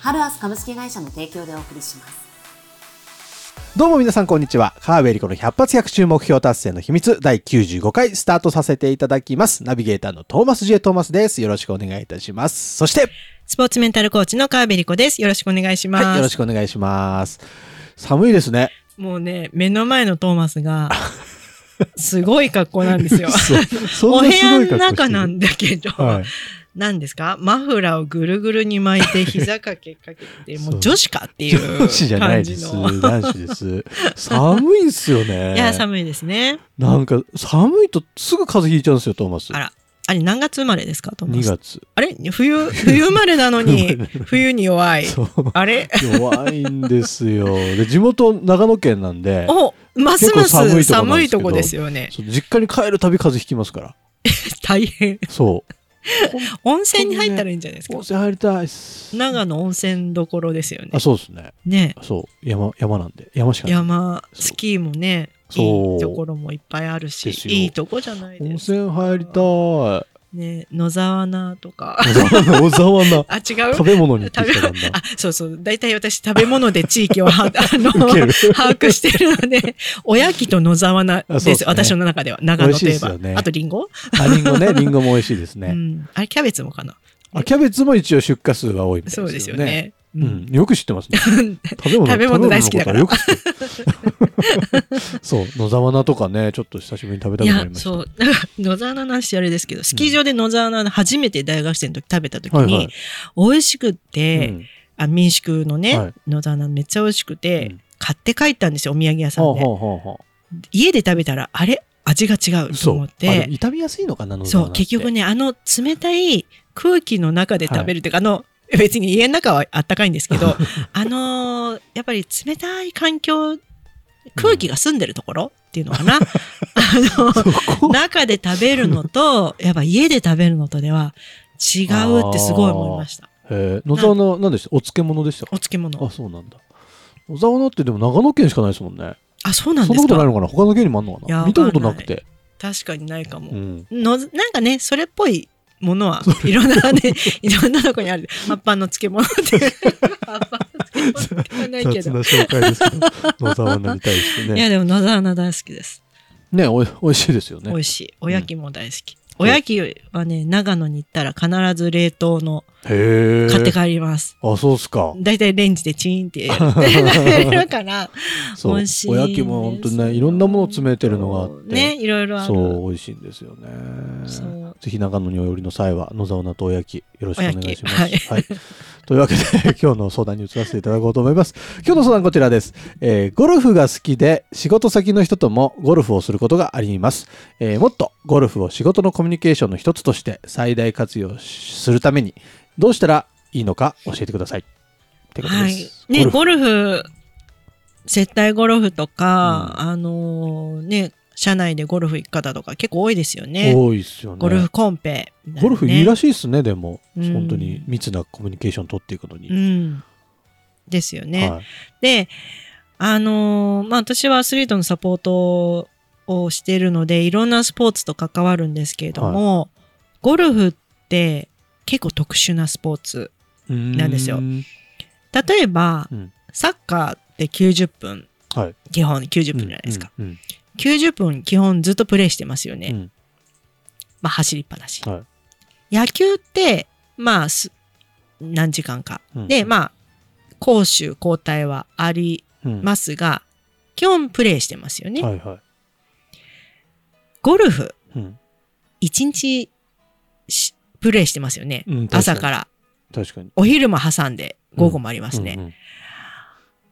ハルアス株式会社の提供でお送りしますどうも皆さんこんにちは。川辺理子の百発百中目標達成の秘密第95回スタートさせていただきます。ナビゲーターのトーマスジェトーマスです。よろしくお願いいたします。そして、スポーツメンタルコーチの川辺理子です。よろしくお願いします。はい、よろしくお願いします。寒いですね。もうね、目の前のトーマスが、すごい格好なんですよ。そうそお部屋の中なんだけど、はい。何ですか？マフラーをぐるぐるに巻いて 膝掛けかけて、もう女子かっていう女子じゃないです。男子です。寒いんすよね。いや、寒いですね。なんか、寒いとすぐ風邪ひいちゃうんですよ、トーマス。あら、あれ何月生まれですかトーマ2ス。月。あれ？冬、冬生まれなのに、冬に弱い。あれ？弱いんですよ。で、地元長野県なんで、おますます寒いとこですよね。実家に帰るたび風邪ひきますから。大変。そう。温泉に入ったらいいんじゃないですか？温。泉入りたいっす。長野温泉どころですよねあ、。そうですね。ね。そう。山、山なんで。山しかない。山、スキーもね、いいところもいっぱいあるしいいとこじゃない温です泉入りたい。ね。野沢菜とか。小沢小沢な。あ、違う？食べ物に食べきたんだ。あ、そうそう。大体私食べ物で地域をは、あの、把握してるので、おやきと野沢菜です。ですね私の中では。長野といえば。ねあとリンゴ？あ、リンゴね。リンゴも美味しいですね。うん。あれキャベツもかな。あ、キャベツも一応出荷数は多いみたいですそうですよ。ね。ううん。よく知ってますね。食べ物食べ物大好きだから そう。野沢菜とかね、ちょっと久しぶりに食べたくなり、ました。そう。野沢菜の話あれですけど、スキー場で野沢菜初めて大学生の時食べた時に、はいはい美味しくって、うんあ民宿のね、はい野沢菜めっちゃ美味しくて、うん買って帰ったんですよ、お土産屋さんで。ほうほうほうほ家で食べたら、あれ味が違う。と思って、傷みやすいのかな、野沢そう、結局ね、あの冷たい空気の中で食べるっていうか、あの、別に家の中はあったかいんですけど、あのーやっぱり冷たい環境、空気が澄んでるところっていうのかな。あの、中で食べるのと、やっぱ家で食べるのとでは違うってすごい思いました。野沢菜、何でした？お漬物でしたかお漬物あ、。そうなんだ。野沢菜ってでも長野県しかないですもんね。あ、そうなんそんですか？なことないのかな？他の県にもあんのかな？見たことなくて。確かにないかも。うん。のなんかね、それっぽいものはいろんなね、いろんなとこにある。葉っぱの漬物って。葉っぱの漬物って言わないけど。雑な紹介ですけど、野沢菜に対していや、ね。でも野沢菜大好きです。ね、おい美味しいですよね美。味しい。おやきも大好き。おやきはね、長野に行ったら必ず冷凍の。買って帰ります。あ、そうっすか。だいたいレンジでチーンって やるから。そう。美味しいおやきも本当にね、いろんなものを詰めてるのがあって。ね、いろいろある。そう、美味しいんですよねそう。ぜひ長野にお寄りの際は、野沢菜とおやき、よろしくお願いします。おやきはい。というわけで、今日の相談に移らせていただこうと思います。今日の相談こちらです。えーゴルフが好きで、仕事先の人ともゴルフをすることがあります。えーもっとゴルフを仕事のコミュニケーションの一つとして最大活用するために、どうしたらいいのか教えてください。ってことはいです。。ね、ゴルフゴルフ、接待ゴルフとか、あのーね、社内でゴルフ行く方とか結構多いですよね。多いっすよね。ゴルフコンペね、ゴルフいいらしいですね、でも。うん本当に密なコミュニケーション取っていくのに。うん。ですよね。はいで、あのーまあ、私はアスリートのサポートをしているので、いろんなスポーツと関わるんですけれども、ゴルフって結構特殊なスポーツ。なんですようん例えば、うんサッカーって90分、はい。基本90分じゃないですか。うん。うん90分基本ずっとプレイしてますよね。うんまあ走りっぱなし。はい野球って、まあす、何時間か。うんで、まあ、攻守交代はありうんますが、基本プレイしてますよね。はいはい。ゴルフ、うん。1日しプレイしてますよね。うん朝から。確かに。お昼も挟んで午後もありますね。うんうん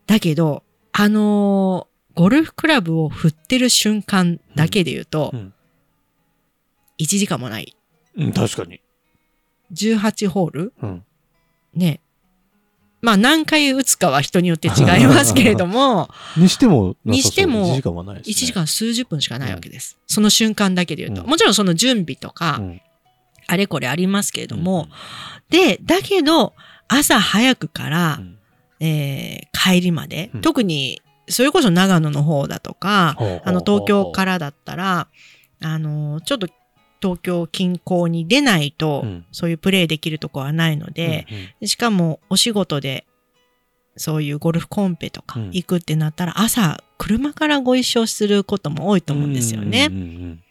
だけど、あのーゴルフクラブを振ってる瞬間だけで言うと、うん1時間もない。うん、確かに。18ホール？うん。ね。まあ何回打つかは人によって違いますけれども、にしてもにしても1時間はないです、ね。1時間数十分しかないわけです。その瞬間だけで言うと。うんもちろんその準備とか、うんあれこれありますけれども、で、だけど、朝早くからう、ん。えー帰りまで、うん。特に、それこそ長野の方だとか、あの、東京からだったら、あの、ちょっと東京近郊に出ないと、うん。そういうプレイできるとこはないので、うんうん。でしかもお仕事で、そういうゴルフコンペとかうん。行くってなったら、朝、車からご一緒することも多いと思うんですよね。うんうん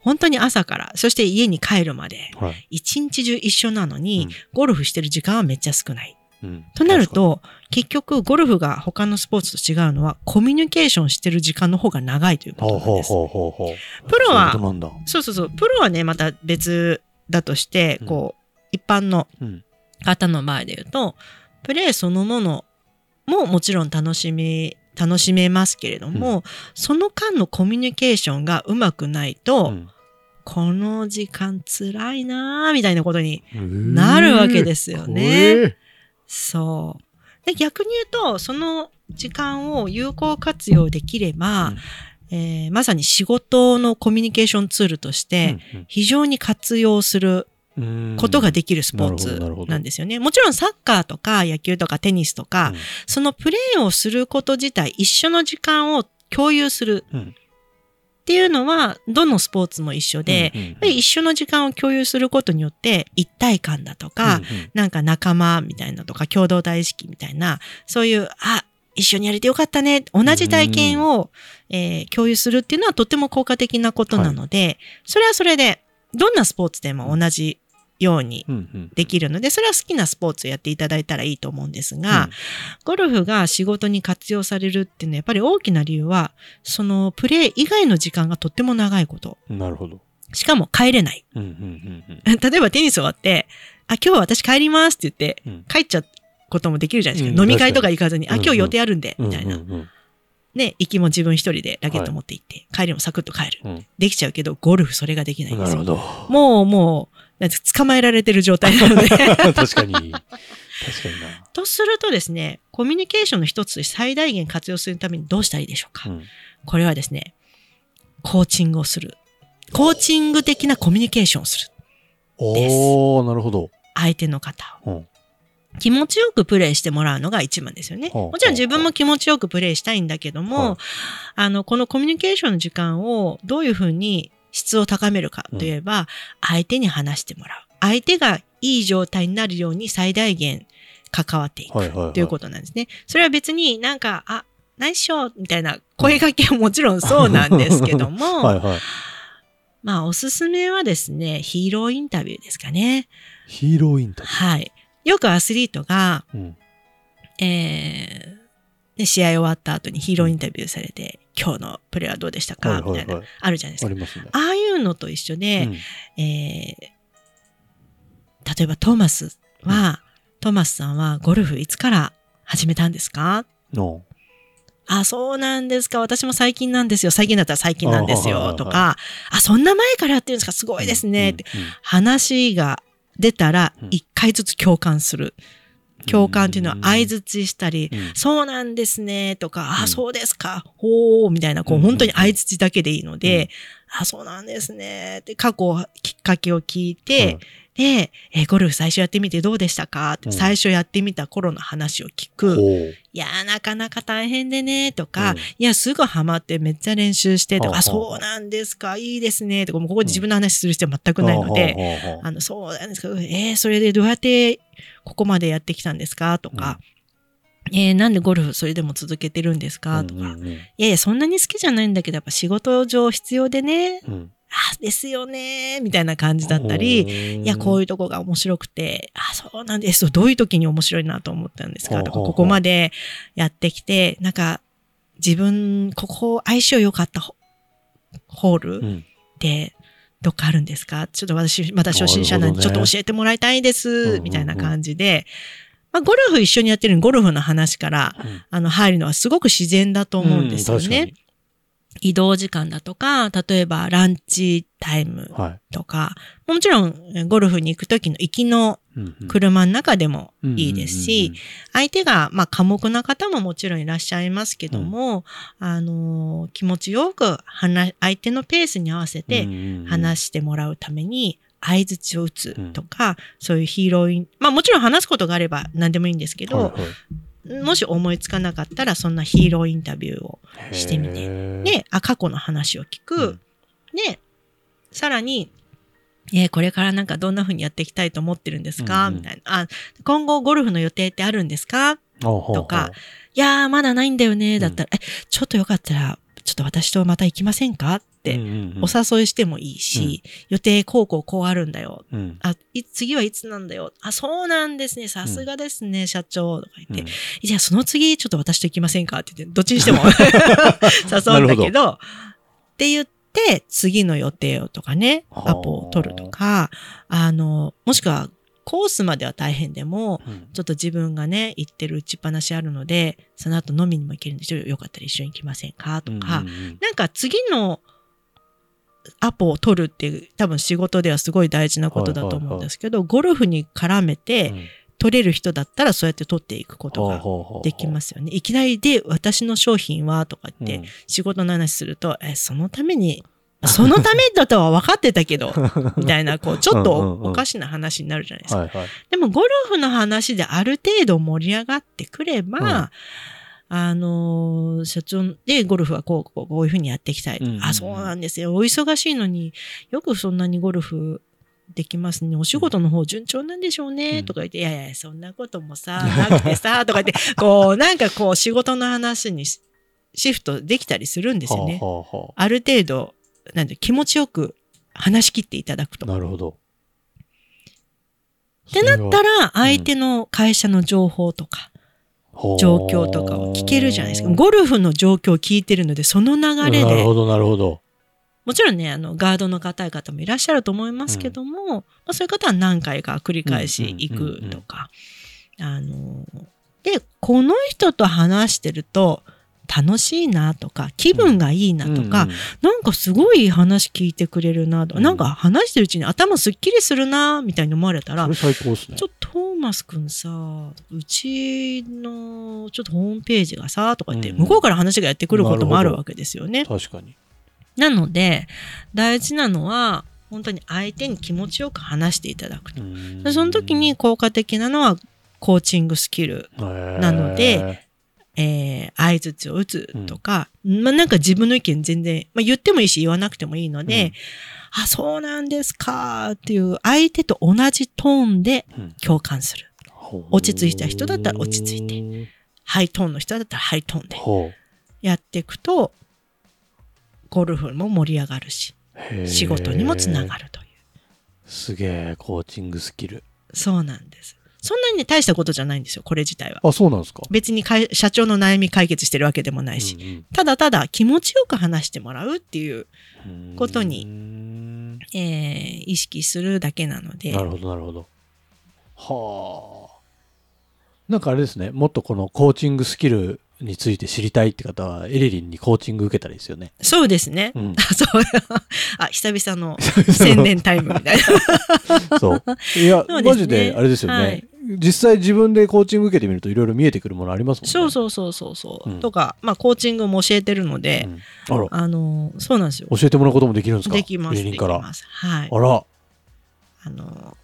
本当に朝から、そして家に帰るまで、一日中一緒なのに、うんゴルフしてる時間はめっちゃ少ない。うんとなると、結局、ゴルフが他のスポーツと違うのは、コミュニケーションしてる時間の方が長いということなんです。ほうほうほう。プロはそう。そうそうプロはね、また別だとしてうん、こう、一般のうん方の前で言うと、プレーそのものももちろん楽しみ、楽しめますけれども、その間のコミュニケーションがうまくないと、うん。この時間辛いなーみたいなことにななるわけですよね。怖え。そう。で逆に言うと、その時間を有効活用できれば、えーまさに仕事のコミュニケーションツールとして、非常に活用するうんことができるスポーツなんですよね。もちろんサッカーとか野球とかテニスとか、そのプレーをすること自体、一緒の時間を共有するうん。っていうのは、どのスポーツも一緒で、うんうん一緒の時間を共有することによって、一体感だとか、なんか仲間みたいなとか、共同体意識みたいな、そういう、あ、一緒にやれてよかったね、同じ体験を、えー共有するっていうのはとても効果的なことなので、それはそれで、どんなスポーツでも同じようにできるので、それは好きなスポーツをやっていただいたらいいと思うんですが、ゴルフが仕事に活用されるっていうのは、やっぱり大きな理由は、そのプレー以外の時間がとっても長いこと。うんなるほど。しかも帰れない。うんうんうん 例えばテニス終わって、あ、今日は私帰りますって言って、うん帰っちゃうこともできるじゃないですか。うん飲み会とか行かずに、あ、今日予定あるんで、うんみたいな。うんうんね、行きも自分一人でラケット持って行って、帰りもサクッと帰る。うんできちゃうけど、ゴルフそれができないんですよ。なるほど。もう、もう、なんて捕まえられてる状態なので。確かに。確かにな。とするとですね、コミュニケーションの一つ最大限活用するためにどうしたらいいでしょうか、うんこれはですね、コーチングをする。コーチング的なコミュニケーションをする。おー、なるほど。相手の方を。うん気持ちよくプレイしてもらうのが一番ですよね。もちろん自分も気持ちよくプレイしたいんだけども、はいあの、このコミュニケーションの時間をどういうふうに質を高めるかといえば、相手に話してもらう。相手がいい状態になるように最大限関わっていく。ということなんですね。それは別になんか、あ、ナイスショーみたいな声掛けはもちろんそうなんですけども、はいはい。まあおすすめはですね、ヒーローインタビューですかね。ヒーローインタビはい。よくアスリートが。うんえーね、試合終わった後にヒーローインタビューされて、今日のプレーはどうでしたか、はいはいはいみたいな、あるじゃないですか。あね。ああいうのと一緒で、うんえー例えばトーマスは、トーマスさんはゴルフいつから始めたんですか？のあ、そうなんですか。私も最近なんですよ。最近だったら最近なんですよ。あはいはいはいとか、あ、そんな前からやってるんですか？すごいですね。って話が出たらうん、一回ずつ共感する。共感っていうのは相づちしたり、うんそうなんですね。とか、あ、うんそうですか。ほー、みたいな、こう、うん本当に相づちだけでいいので、うんあ、そうなんですね。って、過去、きっかけを聞いて、で、えーゴルフ最初やってみてどうでしたか？って、うん。最初やってみた頃の話を聞く。いやー、なかなか大変でね、とか、うん。いや、すぐハマってめっちゃ練習してとか、はあそうなんですか、いいですね、とか、もうここで自分の話する必要は全くないので、ほうほうほうほうあの、そうなんですか、えー、それでどうやってここまでやってきたんですか？とか、えー、なんでゴルフそれでも続けてるんですか？とか、いやいや、そんなに好きじゃないんだけど、やっぱ仕事上必要でね、うんあ、ですよね、みたいな感じだったり、いや、こういうとこが面白くて、あ、そうなんです。どういう時に面白いなと思ったんですか？とか、ここまでやってきて、なんか、自分、ここ相性良かったホホールうん。って、どっかあるんですか？ちょっと私、まだ初心者なんで、ちょっと教えてもらいたいでうんうんうす、ん。みたいな感じで、まあ、ゴルフ一緒にやってるゴルフの話から、うん。あの、入るのはすごく自然だと思うんですよね。うん移動時間だとか、例えばランチタイムはい。とか、もちろんえゴルフに行く時の行きのうんうん。車の中でもいいですし、、相手が、まあ、寡黙な方ももちろんいらっしゃいますけども、あのー気持ちよく話、相手のペースに合わせて話してもらうために、相槌を打つとか、そういうヒーローイン、まあもちろん話すことがあれば何でもいいんですけど、はいはいもし思いつかなかったら、そんなヒーローインタビューをしてみて。で、あ、過去の話を聞く。で、さらに、えーこれからなんかどんな風にやっていきたいと思ってるんですか、うんうん。みたいな。あ、今後ゴルフの予定ってあるんですか？とかいやー、まだないんだよね。だったら、え、ちょっとよかったら、ちょっと私とまた行きませんか？お誘いしてもいいし、予定こうこうこうあるんだよ。うん。あ、い次はいつなんだよ。あ、そうなんですね。さすがですね、社長。とか言って、うん。じゃあその次ちょっと私と行きませんかって言って、どっちにしても 誘うんだけど、って言って、次の予定をとかね、はあアポを取るとか、あの、もしくはコースまでは大変でも、うん。ちょっと自分がね、行ってる打ちっぱなしあるので、その後飲みにも行けるんでしょよかったら一緒に行きませんかとか、うんうんうん。なんか次のアポを取るっていう多分仕事ではすごい大事なことだと思うんですけど、ゴルフに絡めてうん。取れる人だったらそうやって取っていくことができますよね。いきなりで私の商品はとか言ってうん。仕事の話すると、え、そのために、そのためだとは分かってたけど、みたいな、こう、ちょっとうんうんうんおおかしな話になるじゃないですか。でも、ゴルフの話である程度盛り上がってくれば、うんあのー社長でゴルフはこう、こうこういうふうにやっていきたい。うんあ、そうなんですよ。お忙しいのによくそんなにゴルフできますね。お仕事の方順調なんでしょうね。うんとか言って、いやいや、そんなこともさ、なくてさ、とか言って、こう、なんかこう、仕事の話にシシフトできたりするんですよね。はあはあはある程度、なんで気持ちよく話し切っていただくと。あなるほど。ってなったら、ら、相手の会社の情報とか、状況とかを聞けるじゃないですか。ゴルフの状況を聞いてるので、その流れで、なるほど、なるほど。もちろんね、あの、ガードの方々もいらっしゃると思いますけども、まあ、そういう方は何回か繰り返し行くとか、あの、で、この人と話してると、楽しいなとか、気分がいいなとか、うんうんなんかすごい話聞いてくれるなとか、うんなんか話してるうちに頭すっきりするなみたいに思われたら、それ最高ですねちょ。っマスくんさ、うちのちょっとホームページがさ、とか言って、うん向こうから話がやってくることもあなるわけですよね。確かに。なので、大事なのは、本当に相手に気持ちよく話していただくと。でその時に効果的なのは、コーチングスキル、ななので、えー、相槌を打つとか、まあなんか自分の意見全然、まあ言ってもいいし言わなくてもいいので、あ、そうなんですかっていう相手と同じトーンで共感する。落ち着いた人だったら落ち着いてて。ハイトーンの人だったらハイトーンでほやっていくと、ゴルフも盛り上がるし、仕事にもつながるという。すげえ、コーチングスキル。そうなんです。そんなにね、大したことじゃないんですよ、これ自体は。あ、そうなんですか別に社長の悩み解決してるわけでもないし、うんただただ気持ちよく話してもらうっていう、うんことにうんえー意識するだけなのでな、るほど、なるほど。はあ。なんかあれですね、もっとこのコーチングスキルについて知りたいって方は、エリリンにコーチング受けたらいいですよね。そうですね。うんあ そう。あ、久々の 宣伝タイムみたいな。そう。いや、ねマジであれですよね、はい実際自分でコーチング受けてみるといろいろ見えてくるものありますもんね。そうそうそうそうそう、うんとか、まあ、コーチングも教えてるので、うんあら、あの、そうなんですよ。教えてもらうこともできるんですか？できます。で。きます。はい。あら、あの、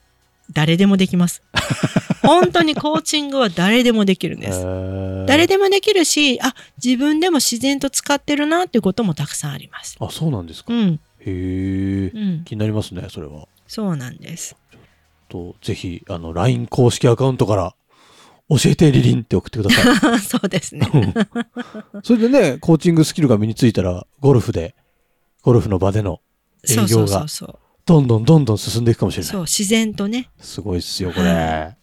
誰でもできます。本当にコーチングは誰でもできるんです。誰ででもできるし、あ、自分でも自然と使ってるなっていうこともたくさんあります。あ、そうなんですか。へうん。え、うん。気になりますね、それは。そうなんです。と、ぜひ、あの、LINE 公式アカウントから、教えてリリンって送ってください。そうですね。うんそれでね、コーチングスキルが身についたら、ゴルフで、ゴルフの場での営業が。どんどんどんどん進んでいくかもしれない。そう、自然とね。すごいっすよ、これ。は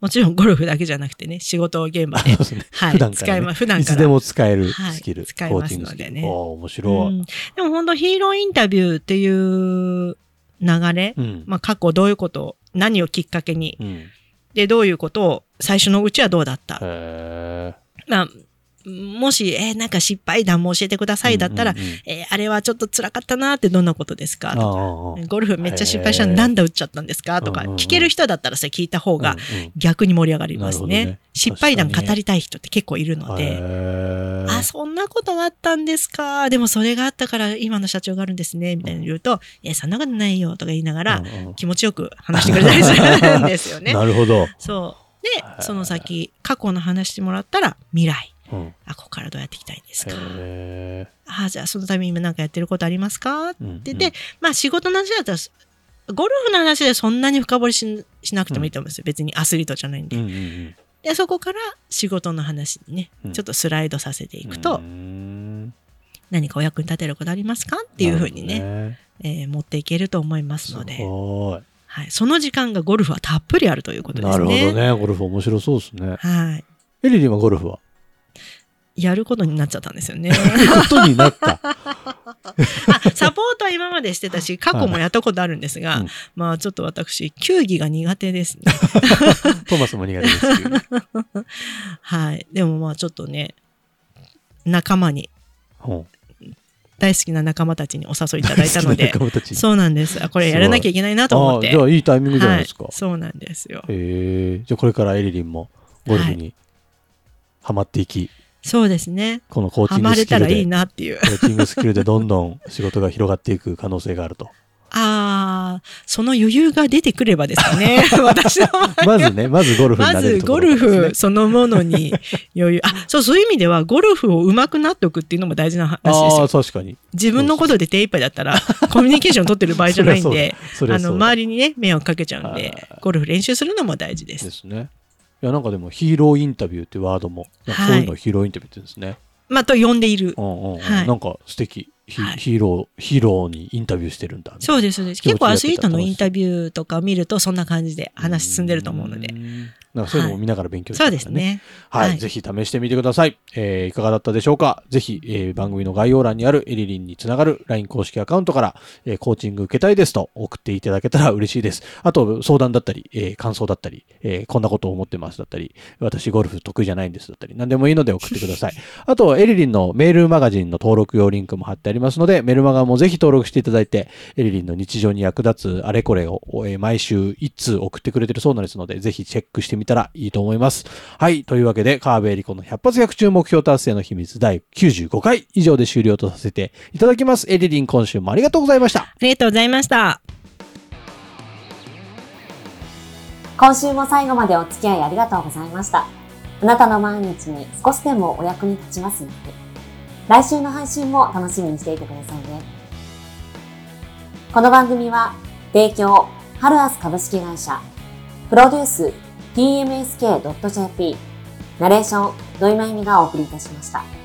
もちろんゴルフだけじゃなくてね、仕事現場で。ですねはい 普段から、ね使いま普段からいつでも使えるはいスキル、使えますのでねコーチングスキル。おー面白い。うんでも本当ヒーローインタビューっていう流れ、うん。まあ過去どういうことを、何をきっかけに、うん。で、どういうことを最初のうちはどうだった？へまあ、もし、えーなんか失敗談も教えてくださいだったら、うんうんうんえーあれはちょっと辛かったなってどんなことですか？とかゴルフめっちゃ失敗したのなんだ打っちゃったんですか？とかうんうんうん聞ける人だったらそれ聞いた方がうんうん逆に盛り上がりますね。なるほどね失敗談語りたい人って結構いるのへで、ーあ、そんなことがあったんですか？でもそれがあったから今の社長があるんですね。みたいなの言うと、いや、そんなことないよとか言いながら、うんうん気持ちよく話してくれたりするんですよね。なるほど。そう。でその先、過去の話してもらったら未来。うんあ、ここからどうやっていきたいんですか？へあ、じゃあそのために今なんかやってることありますか？ってーうん言って、まあ仕事の話だったら、ゴルフの話でそんなに深掘りししなくてもいいと思うんですよ。別にアスリートじゃないんで。うんうんうんで、そこから仕事の話にね、うんちょっとスライドさせていくうと、ん何かお役に立てることありますか？っていうふうにね、なるえー持っていけると思いますの。で、はい、その時間がゴルフはたっぷりあるということですね。なるほどね。ゴルフ面白そうですね。はい。エリリンはゴルフは？やることになっちゃったんですよね。ことになった。あサポートは今までしてたし、過去もやったことあるんですが、うんまあちょっと私、球技が苦手ですね。トーマスも苦手です。はい。でもまあちょっとね、仲間に、うん大好きな仲間たちにお誘いいただいたのでそうなんです。あ、これやらなきゃいけないなと思って。じゃあいいタイミングじゃないですか。はい、そうなんですよ。へえじゃあこれからエリリンもゴルフにハマっていき、そうですね。このコーチハングスキルマれたらいいで、なっていう。コーチングスキルでどんどん仕事が広がっていく可能性があると。ああ、その余裕が出てくればですかね。私まずね、まずゴルフにまなれるとこずゴルフそのものに余裕。あ、そう、そういう意味では、ゴルフを上手くなっておくっていうのも大事な話ですああ、よ。確かに。自分のことで手一杯だったら、コミュニケーション取ってる場合じゃないんで、あの、周りにね、迷惑かけちゃうんでゴルフ練習するのも大事で。ですすね。いや、なんかでもヒーローインタビューってワードも、そういうのをヒーローインタビューって言うんですね。まあ、と呼んでいるう。んうんうんはいなんか素敵。ヒはいヒーロー、ヒーローにインタビューしてるんだ。そうです、そうです。結構アスリートのインタビューとか見ると、そんな感じで話進んでると思うので。んなんかそういうのも見ながら勉強してそうですね。はい、はいぜひ試してみてください。えーいかがだったでしょうか？ぜひ、えー番組の概要欄にあるエリリンにつながる LINE 公式アカウントから、えーコーチング受けたいですと送っていただけたら嬉しいです。あと、相談だったり、えー感想だったり、えーこんなことを思ってますだったり、私ゴルフ得意じゃないんですだったり、何でもいいので送ってください。あと、エリリンのメールマガジンの登録用リンクも貼ってありますので、メルマガもぜひ登録していただいて、エリリンの日常に役立つあれこれを、えー毎週一通送ってくれてるそうなんですので、ぜひチェックしてみたらいいと思います。はい。というわけで、川辺エリコの100発100中目標達成の秘密第95回以上で終了とさせていただきます。エリリン今週もありがとうございました。ありがとうございました。今週も最後までお付き合いありがとうございました。あなたの毎日に少しでもお役に立ちますように。来週の配信も楽しみにしていてくださいね。この番組は、提供、ハルアス株式会社、プロデュース、tmsk.jp、ナレーション、土井まゆみがお送りいたしました。